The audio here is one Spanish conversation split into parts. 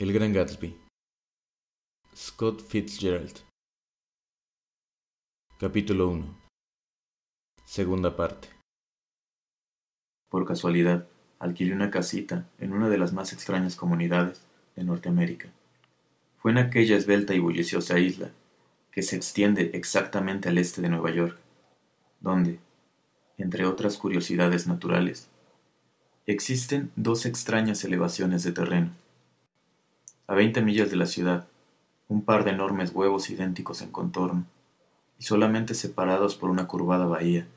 El Gran Gatsby. Scott Fitzgerald. Capítulo 1. Segunda parte. Por casualidad, alquilé una casita en una de las más extrañas comunidades de Norteamérica. Fue en aquella esbelta y bulliciosa isla que se extiende exactamente al este de Nueva York, donde, entre otras curiosidades naturales, existen dos extrañas elevaciones de terreno a veinte millas de la ciudad, un par de enormes huevos idénticos en contorno, y solamente separados por una curvada bahía,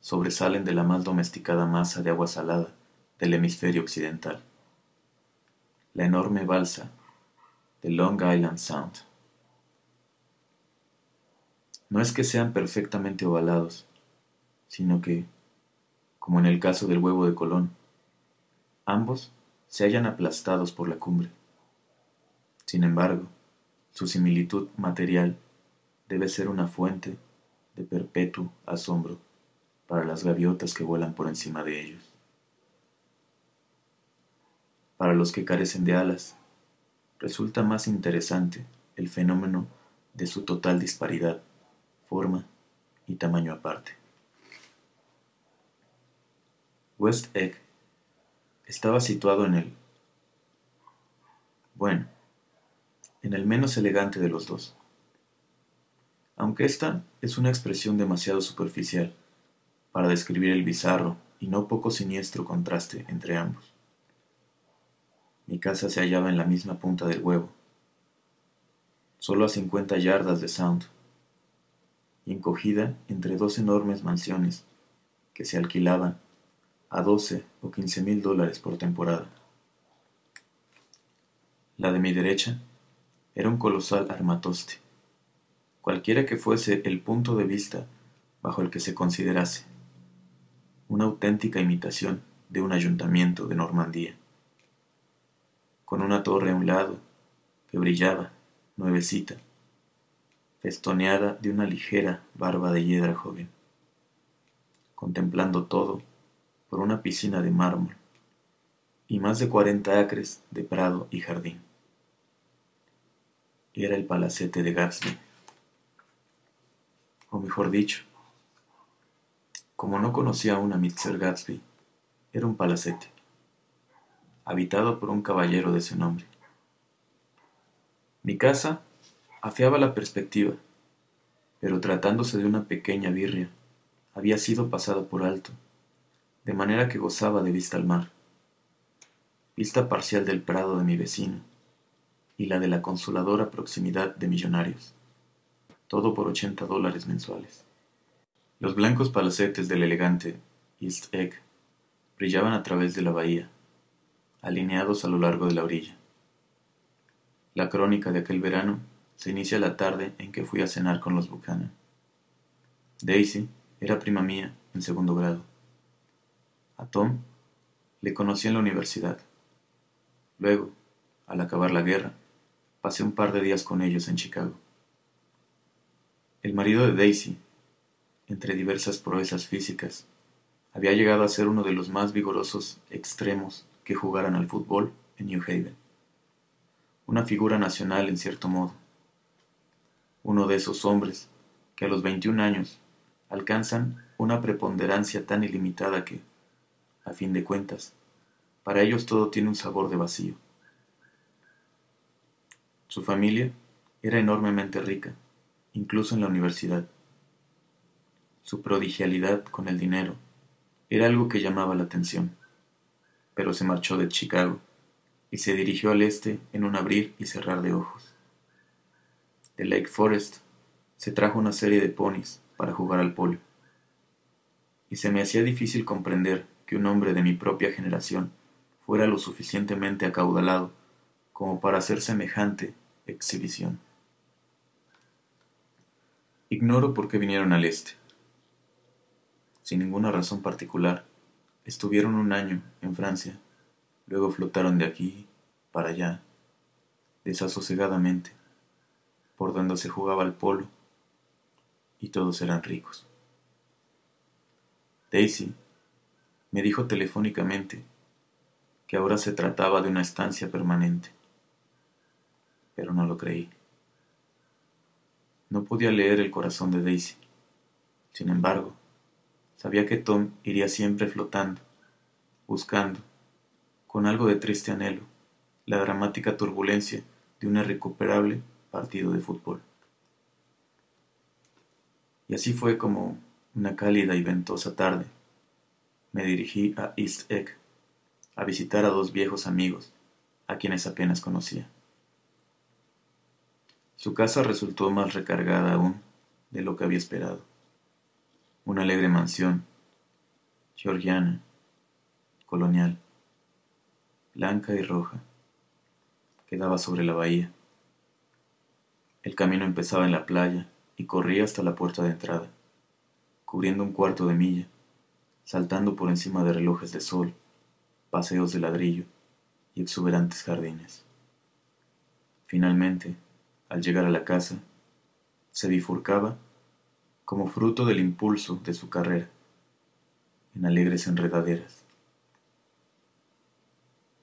sobresalen de la más domesticada masa de agua salada del hemisferio occidental. La enorme balsa de Long Island Sound. No es que sean perfectamente ovalados, sino que, como en el caso del huevo de Colón, ambos se hallan aplastados por la cumbre. Sin embargo, su similitud material debe ser una fuente de perpetuo asombro para las gaviotas que vuelan por encima de ellos. Para los que carecen de alas, resulta más interesante el fenómeno de su total disparidad, forma y tamaño aparte. West Egg estaba situado en el... Bueno, en el menos elegante de los dos. Aunque esta es una expresión demasiado superficial para describir el bizarro y no poco siniestro contraste entre ambos. Mi casa se hallaba en la misma punta del huevo, solo a cincuenta yardas de Sound, y encogida entre dos enormes mansiones que se alquilaban a doce o quince mil dólares por temporada. La de mi derecha era un colosal armatoste, cualquiera que fuese el punto de vista bajo el que se considerase, una auténtica imitación de un ayuntamiento de Normandía, con una torre a un lado que brillaba, nuevecita, festoneada de una ligera barba de hiedra joven, contemplando todo por una piscina de mármol y más de cuarenta acres de prado y jardín era el palacete de Gatsby. O mejor dicho, como no conocía aún a Mr. Gatsby, era un palacete, habitado por un caballero de ese nombre. Mi casa afiaba la perspectiva, pero tratándose de una pequeña birria, había sido pasada por alto, de manera que gozaba de vista al mar, vista parcial del prado de mi vecino, y la de la consoladora proximidad de millonarios, todo por ochenta dólares mensuales. Los blancos palacetes del elegante East Egg brillaban a través de la bahía, alineados a lo largo de la orilla. La crónica de aquel verano se inicia la tarde en que fui a cenar con los Buchanan. Daisy era prima mía en segundo grado. A Tom le conocí en la universidad. Luego, al acabar la guerra, pasé un par de días con ellos en Chicago. El marido de Daisy, entre diversas proezas físicas, había llegado a ser uno de los más vigorosos extremos que jugaran al fútbol en New Haven. Una figura nacional en cierto modo. Uno de esos hombres que a los 21 años alcanzan una preponderancia tan ilimitada que, a fin de cuentas, para ellos todo tiene un sabor de vacío. Su familia era enormemente rica, incluso en la universidad. Su prodigialidad con el dinero era algo que llamaba la atención, pero se marchó de Chicago y se dirigió al este en un abrir y cerrar de ojos. De Lake Forest se trajo una serie de ponis para jugar al polo, y se me hacía difícil comprender que un hombre de mi propia generación fuera lo suficientemente acaudalado como para ser semejante exhibición. Ignoro por qué vinieron al este. Sin ninguna razón particular, estuvieron un año en Francia, luego flotaron de aquí para allá, desasosegadamente, por donde se jugaba el polo, y todos eran ricos. Daisy me dijo telefónicamente que ahora se trataba de una estancia permanente pero no lo creí. No podía leer el corazón de Daisy. Sin embargo, sabía que Tom iría siempre flotando, buscando, con algo de triste anhelo, la dramática turbulencia de un irrecuperable partido de fútbol. Y así fue como, una cálida y ventosa tarde, me dirigí a East Egg a visitar a dos viejos amigos, a quienes apenas conocía. Su casa resultó más recargada aún de lo que había esperado. Una alegre mansión, georgiana, colonial, blanca y roja, quedaba sobre la bahía. El camino empezaba en la playa y corría hasta la puerta de entrada, cubriendo un cuarto de milla, saltando por encima de relojes de sol, paseos de ladrillo y exuberantes jardines. Finalmente, al llegar a la casa, se bifurcaba, como fruto del impulso de su carrera, en alegres enredaderas.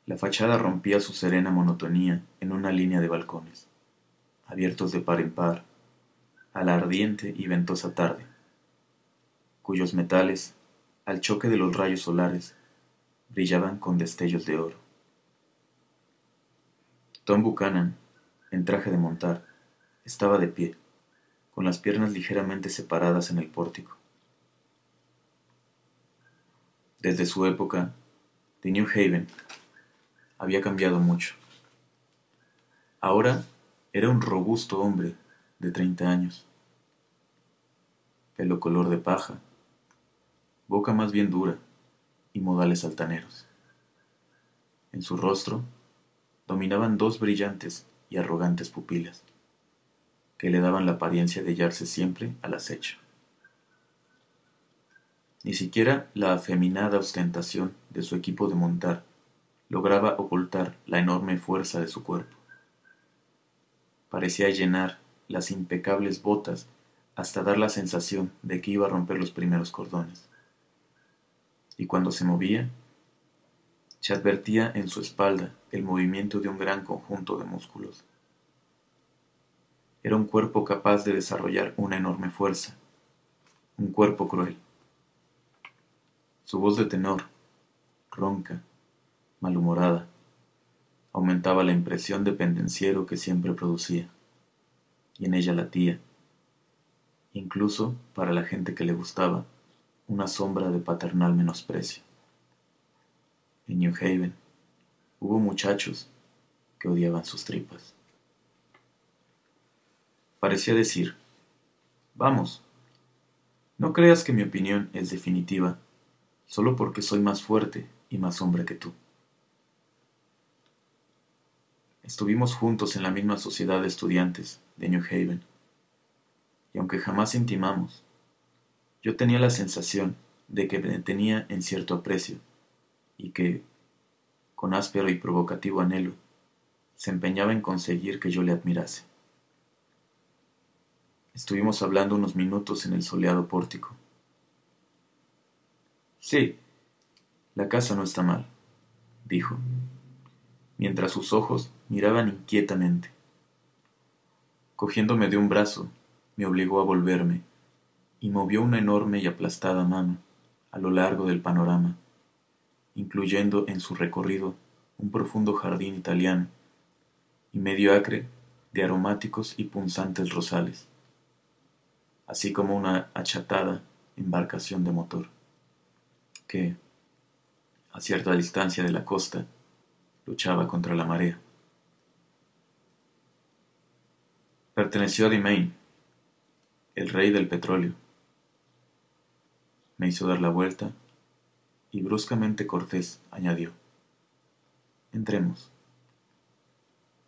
La fachada rompía su serena monotonía en una línea de balcones, abiertos de par en par, a la ardiente y ventosa tarde, cuyos metales, al choque de los rayos solares, brillaban con destellos de oro. Tom Buchanan, en traje de montar, estaba de pie, con las piernas ligeramente separadas en el pórtico. Desde su época, de New Haven, había cambiado mucho. Ahora era un robusto hombre de treinta años, pelo color de paja, boca más bien dura y modales altaneros. En su rostro dominaban dos brillantes y arrogantes pupilas, que le daban la apariencia de hallarse siempre al acecho. Ni siquiera la afeminada ostentación de su equipo de montar lograba ocultar la enorme fuerza de su cuerpo. Parecía llenar las impecables botas hasta dar la sensación de que iba a romper los primeros cordones. Y cuando se movía, se advertía en su espalda el movimiento de un gran conjunto de músculos. Era un cuerpo capaz de desarrollar una enorme fuerza, un cuerpo cruel. Su voz de tenor, ronca, malhumorada, aumentaba la impresión de pendenciero que siempre producía, y en ella latía, incluso para la gente que le gustaba, una sombra de paternal menosprecio. En New Haven hubo muchachos que odiaban sus tripas. Parecía decir, vamos, no creas que mi opinión es definitiva solo porque soy más fuerte y más hombre que tú. Estuvimos juntos en la misma sociedad de estudiantes de New Haven, y aunque jamás intimamos, yo tenía la sensación de que me tenía en cierto aprecio y que, con áspero y provocativo anhelo, se empeñaba en conseguir que yo le admirase. Estuvimos hablando unos minutos en el soleado pórtico. Sí, la casa no está mal, dijo, mientras sus ojos miraban inquietamente. Cogiéndome de un brazo, me obligó a volverme y movió una enorme y aplastada mano a lo largo del panorama incluyendo en su recorrido un profundo jardín italiano y medio acre de aromáticos y punzantes rosales, así como una achatada embarcación de motor, que, a cierta distancia de la costa, luchaba contra la marea. Perteneció a Dimain, el rey del petróleo. Me hizo dar la vuelta y bruscamente Cortés añadió: Entremos.